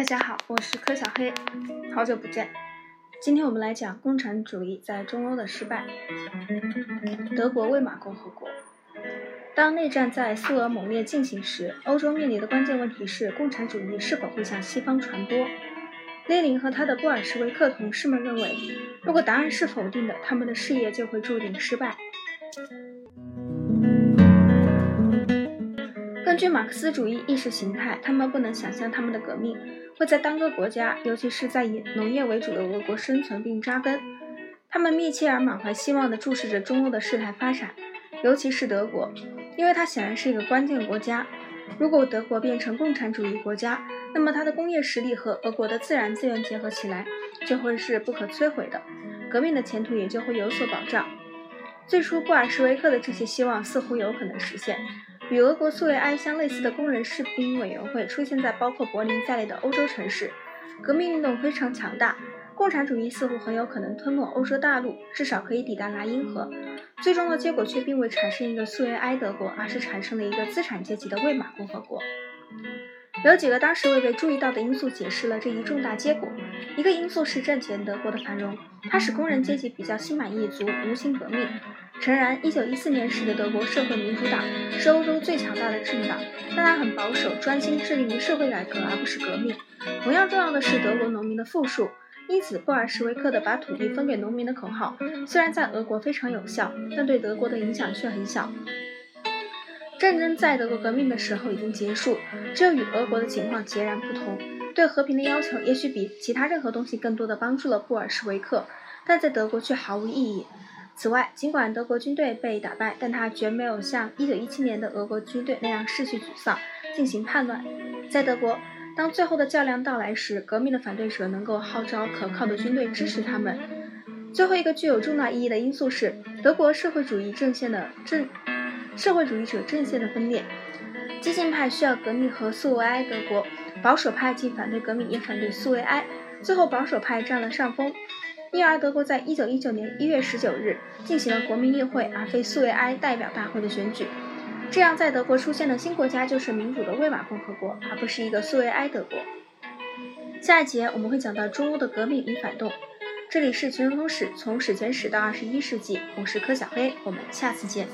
大家好，我是柯小黑，好久不见。今天我们来讲共产主义在中欧的失败。德国魏玛共和国。当内战在苏俄猛烈进行时，欧洲面临的关键问题是共产主义是否会向西方传播。列宁和他的布尔什维克同事们认为，如果答案是否定的，他们的事业就会注定失败。据马克思主义意识形态，他们不能想象他们的革命会在单个国家，尤其是在以农业为主的俄国生存并扎根。他们密切而满怀希望地注视着中欧的事态发展，尤其是德国，因为它显然是一个关键国家。如果德国变成共产主义国家，那么它的工业实力和俄国的自然资源结合起来，就会是不可摧毁的，革命的前途也就会有所保障。最初，布尔什维克的这些希望似乎有可能实现。与俄国苏维埃相类似的工人士兵委员会出现在包括柏林在内的欧洲城市，革命运动非常强大，共产主义似乎很有可能吞没欧洲大陆，至少可以抵达莱茵河。最终的结果却并未产生一个苏维埃德国，而是产生了一个资产阶级的魏玛共和国。有几个当时未被注意到的因素解释了这一重大结果。一个因素是战前德国的繁荣，它使工人阶级比较心满意足，无心革命。诚然，1914年时的德国社会民主党是欧洲最强大的政党，但它很保守，专心致力于社会改革而不是革命。同样重要的是德国农民的富庶，因此布尔什维克的把土地分给农民的口号，虽然在俄国非常有效，但对德国的影响却很小。战争在德国革命的时候已经结束，这与俄国的情况截然不同。对和平的要求也许比其他任何东西更多的帮助了布尔什维克，但在德国却毫无意义。此外，尽管德国军队被打败，但他绝没有像1917年的俄国军队那样失去沮丧，进行叛乱。在德国，当最后的较量到来时，革命的反对者能够号召可靠的军队支持他们。最后一个具有重大意义的因素是德国社会主义阵线的阵社会主义者阵线的分裂。激进派需要革命和苏维埃德国，保守派既反对革命也反对苏维埃，最后保守派占了上风。因而，德国在一九一九年一月十九日进行了国民议会而非苏维埃代表大会的选举，这样在德国出现的新国家就是民主的魏玛共和国，而不是一个苏维埃德国。下一节我们会讲到中欧的革命与反动。这里是全球通史，从史前史到二十一世纪，我是柯小黑，我们下次见。